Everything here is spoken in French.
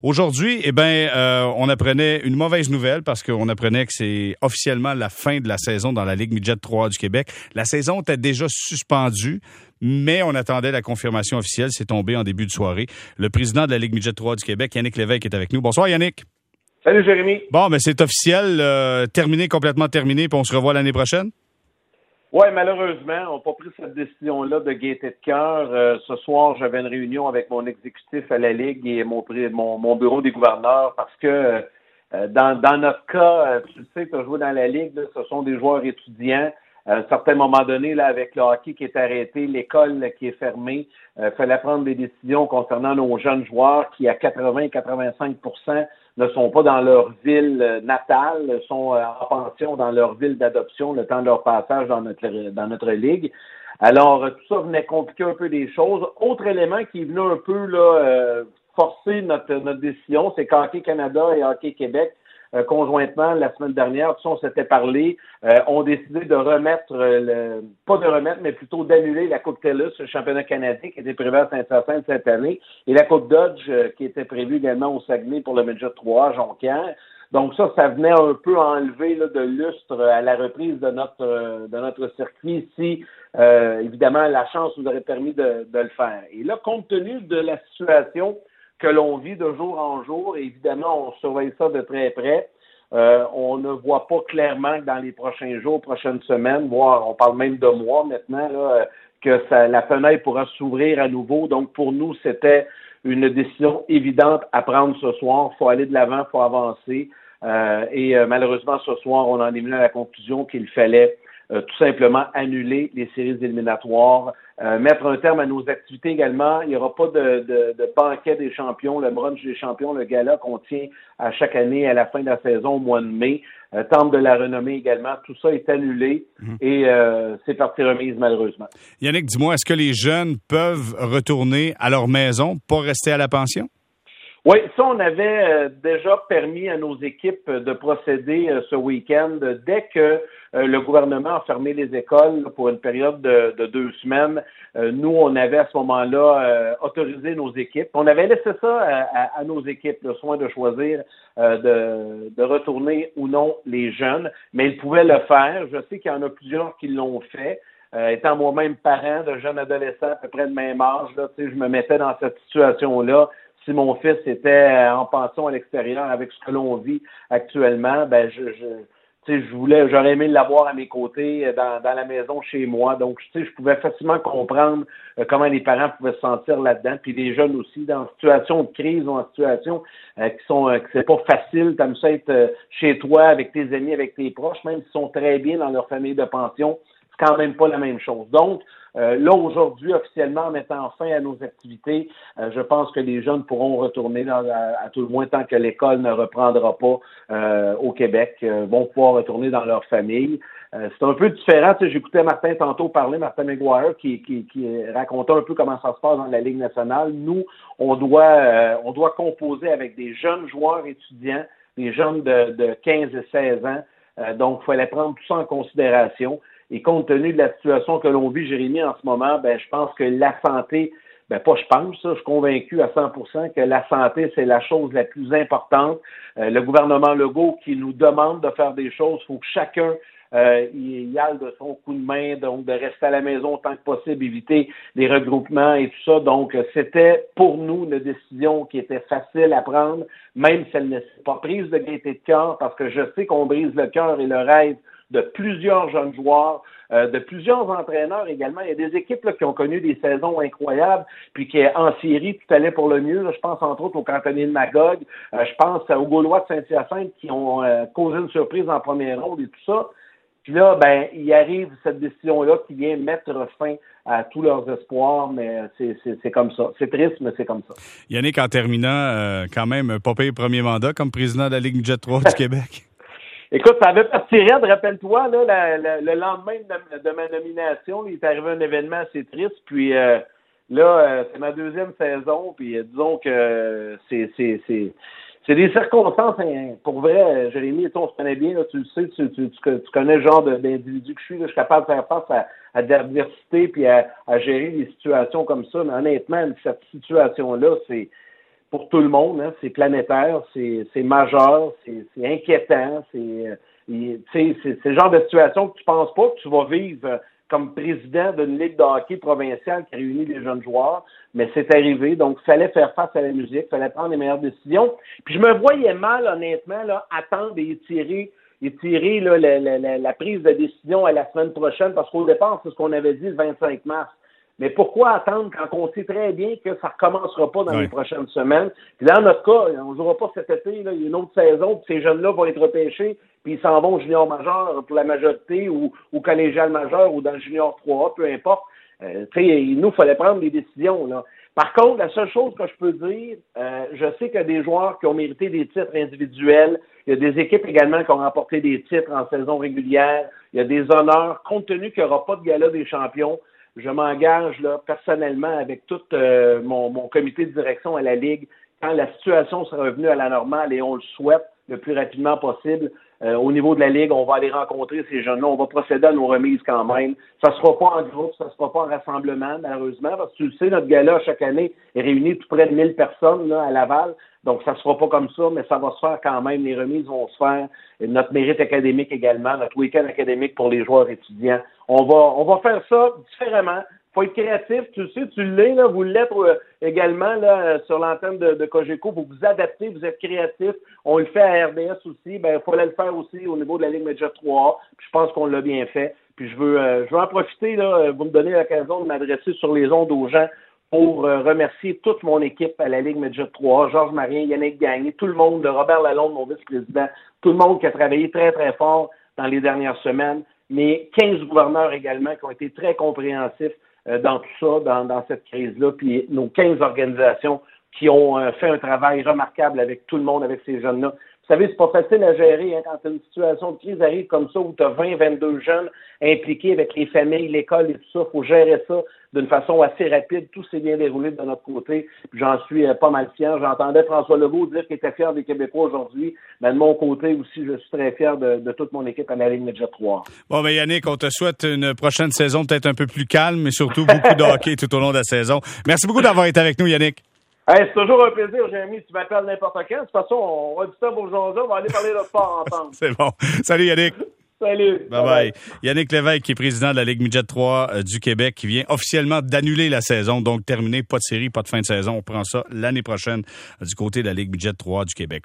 Aujourd'hui, eh ben, euh, on apprenait une mauvaise nouvelle parce qu'on apprenait que c'est officiellement la fin de la saison dans la Ligue Midget 3 du Québec. La saison était déjà suspendue, mais on attendait la confirmation officielle. C'est tombé en début de soirée. Le président de la Ligue Midget 3 du Québec, Yannick Lévesque, est avec nous. Bonsoir, Yannick. Salut, Jérémy. Bon, mais c'est officiel, euh, terminé, complètement terminé, puis on se revoit l'année prochaine? Oui, malheureusement, on n'a pas pris cette décision-là de gaieté de cœur. Euh, ce soir, j'avais une réunion avec mon exécutif à la Ligue et mon, mon, bureau des gouverneurs parce que euh, dans, dans, notre cas, euh, tu sais, tu as joué dans la Ligue, ce sont des joueurs étudiants. À un certain moment donné, là, avec le hockey qui est arrêté, l'école qui est fermée, il fallait prendre des décisions concernant nos jeunes joueurs qui, à 80-85% ne sont pas dans leur ville euh, natale, sont euh, en pension dans leur ville d'adoption le temps de leur passage dans notre, dans notre ligue. Alors, tout ça venait compliquer un peu des choses. Autre élément qui est venu un peu là, euh, forcer notre, notre décision, c'est qu'Hockey Canada et Hockey Québec euh, conjointement la semaine dernière, ça, on s'était parlé, euh, ont décidé de remettre, euh, le, pas de remettre, mais plutôt d'annuler la Coupe TELUS, le championnat canadien qui était prévu à Saint-Hyacinthe cette année, et la Coupe Dodge qui était prévue également au Saguenay pour le Midget 3 à Jonquière. Donc ça, ça venait un peu enlever là, de lustre à la reprise de notre de notre circuit si évidemment la chance nous aurait permis de, de, le faire. Et là, compte tenu de la situation que l'on vit de jour en jour. évidemment, on surveille ça de très près. Euh, on ne voit pas clairement que dans les prochains jours, prochaines semaines, voire on parle même de mois maintenant, que la fenêtre pourra s'ouvrir à nouveau. Donc, pour nous, c'était une décision évidente à prendre ce soir. Il faut aller de l'avant, il faut avancer. Euh, et euh, malheureusement, ce soir, on en est venu à la conclusion qu'il fallait tout simplement annuler les séries éliminatoires euh, mettre un terme à nos activités également. Il n'y aura pas de, de, de, banquet des champions, le brunch des champions, le gala qu'on tient à chaque année à la fin de la saison au mois de mai. Euh, temple de la renommée également. Tout ça est annulé mhm. et euh, c'est parti remise malheureusement. Yannick, dis-moi, est-ce que les jeunes peuvent retourner à leur maison, pas rester à la pension? Oui, ça, on avait euh, déjà permis à nos équipes de procéder ce week-end dès que euh, le gouvernement a fermé les écoles pour une période de, deux semaines. Euh, nous, on avait à ce moment-là euh, autorisé nos équipes. On avait laissé ça à, nos équipes, le soin de choisir de, retourner ou non les jeunes, mais ils pouvaient le faire. Je sais qu'il y en a plusieurs qui l'ont fait. étant moi-même parent de jeunes adolescents à peu près de même âge, là, je me mettais dans cette situation-là. Si mon fils était en pension à l'extérieur avec ce que l'on vit actuellement, ben je, je je voulais, j'aurais aimé l'avoir à mes côtés euh, dans, dans, la maison chez moi. Donc, tu sais, je pouvais facilement comprendre euh, comment les parents pouvaient se sentir là-dedans, puis les jeunes aussi, dans une situation de crise ou en situation euh, qui sont que c'est pas facile, comme ça être chez toi avec tes amis, avec tes proches, même s'ils sont très bien dans leur famille de pension, c'est quand même pas la même chose. Donc, euh, là, aujourd'hui, officiellement, en mettant fin à nos activités, euh, je pense que les jeunes pourront retourner, à, tout le moins tant que l'école ne reprendra pas euh, au Québec, vont pouvoir retourner dans leur famille. c'est un peu différent. Tu sais, J'écoutais Martin tantôt parler, Martin McGuire, qui, qui, racontait un peu comment ça se passe dans la Ligue nationale. Nous, on doit, on doit composer avec des jeunes joueurs étudiants, des jeunes de, de 15 et 16 ans. donc, il fallait prendre tout ça en considération. Et compte tenu de la situation que l'on vit, Jérémy, en ce moment, ben, je pense que la santé, ben pas je pense, ça, je suis convaincu à 100% que la santé, c'est la chose la plus importante. Euh, le gouvernement Legault qui nous demande de faire des choses, il faut que chacun euh, y aille de son coup de main, donc de rester à la maison autant que possible, éviter les regroupements et tout ça. Donc, c'était pour nous une décision qui était facile à prendre, même si elle n'est pas prise de gaieté de cœur, parce que je sais qu'on brise le cœur et le rêve de plusieurs jeunes joueurs, euh, de plusieurs entraîneurs également. Il y a des équipes là, qui ont connu des saisons incroyables, puis qui en série, tout allait pour le mieux. je pense entre autres au cantonnier de Magog, euh, je pense aux Gaulois de Saint-Hyacinthe qui ont euh, causé une surprise en première ronde et tout ça. Puis là, ben, il arrive cette décision-là qui vient mettre fin à tous leurs espoirs, mais c'est comme ça. C'est triste, mais c'est comme ça. Yannick, en terminant, quand même, pas payé premier mandat comme président de la Ligue Jet 3 du Québec. Écoute, ça avait parti raide, rappelle-toi, là, le lendemain de, ma nomination, il est arrivé un événement assez triste, puis euh, là, euh, c'est ma deuxième saison, puis euh, disons que c'est c'est c'est c'est des circonstances, hein, pour vrai, Jérémy, on se connaît bien, là, tu le sais, tu, tu, tu, connais le genre d'individu que je suis, je suis capable de faire face à, à l'adversité puis à, à, gérer des situations comme ça, mais honnêtement, cette situation-là, c'est pour tout le monde. Hein. C'est planétaire, c'est majeur, c'est inquiétant. C'est c'est le genre de situation que tu penses pas que tu vas vivre comme président d'une ligue de hockey provinciale qui réunit des jeunes joueurs, mais c'est arrivé. Donc, il fallait faire face à la musique, il fallait prendre les meilleures décisions. Puis je me voyais mal, honnêtement, là, attendre et étirer, étirer là, la, la, la, prise de décision à la semaine prochaine, parce qu'au départ, c'est ce qu'on avait dit le 25 mars. Mais pourquoi attendre quand on sait très bien que ça ne recommencera pas dans les prochaines semaines? Puis dans notre cas, on ne jouera pas cet été, il y a une autre saison, puis ces jeunes-là vont être repêchés, puis ils s'en vont au junior majeur pour la majorité ou, ou collégial majeur ou dans le junior 3A, peu importe. Euh, il nous fallait prendre des décisions. Là. Par contre, la seule chose que je peux dire, euh, je sais qu'il y a des joueurs qui ont mérité des titres individuels. Il y a des équipes également qui ont remporté des titres en saison régulière. Il y a des honneurs, compte tenu qu'il n'y aura pas de gala des champions je m'engage là personnellement avec tout euh, mon, comité de direction à la Ligue quand la situation sera revenue à la normale et on le souhaite le plus rapidement possible. Euh, au niveau de la Ligue, on va aller rencontrer ces jeunes-là, on va procéder à nos remises quand même. Ça ne sera pas en groupe, ça ne sera pas en rassemblement, malheureusement, parce que tu le sais, notre gala, chaque année, est réuni tout près de 1000 personnes là, à Laval. Donc, ça ne sera pas comme ça, mais ça va se faire quand même. Les remises vont se faire. notre mérite académique également, notre week-end académique pour les joueurs étudiants. On va, on va faire ça différemment. Faut être créatif. Tu le sais, tu l'es, là, vous l'êtes euh, également là, sur l'antenne de, Cogeco. Vous vous adaptez, vous êtes créatif. On le fait à RDS aussi. Ben, il fallait le faire aussi au niveau de la Ligue Major 3A. Puis je pense qu'on l'a bien fait. Puis je veux, euh, je en profiter, là, vous me donnez l'occasion de m'adresser sur les ondes aux gens pour euh, remercier toute mon équipe à la Ligue Média 3, Georges Marien, Yannick Gagné, tout le monde, Robert Lalonde, mon vice-président, tout le monde qui a travaillé très, très fort dans les dernières semaines, mais 15 gouverneurs également qui ont été très compréhensifs euh, dans tout ça, dans, dans cette crise-là, puis nos 15 organisations qui ont euh, fait un travail remarquable avec tout le monde, avec ces jeunes-là. Vous savez, c'est pas facile à gérer hein, quand une situation de crise arrive comme ça où tu as 20, 22 jeunes impliqués avec les familles, l'école et tout ça. Il faut gérer ça d'une façon assez rapide. Tout s'est bien déroulé de notre côté. J'en suis euh, pas mal fier. J'entendais François Legault dire qu'il était fier des Québécois aujourd'hui. Mais de mon côté aussi, je suis très fier de, toute mon équipe en Ligue Média 3. Bon, mais Yannick, on te souhaite une prochaine saison peut-être un peu plus calme, mais surtout beaucoup de hockey tout au long de la saison. Merci beaucoup d'avoir été avec nous, Yannick c'est toujours un plaisir, Jérémy. Tu m'appelles n'importe quand. De toute façon, on va du temps pour. On va aller parler de sport ensemble. C'est bon. Salut, Yannick. Salut. Bye bye. Yannick Lévesque, qui est président de la Ligue Midget 3 euh, du Québec, qui vient officiellement d'annuler la saison, donc terminé, pas de série, pas de fin de saison. On prend ça l'année prochaine du côté de la Ligue Midget 3 du Québec.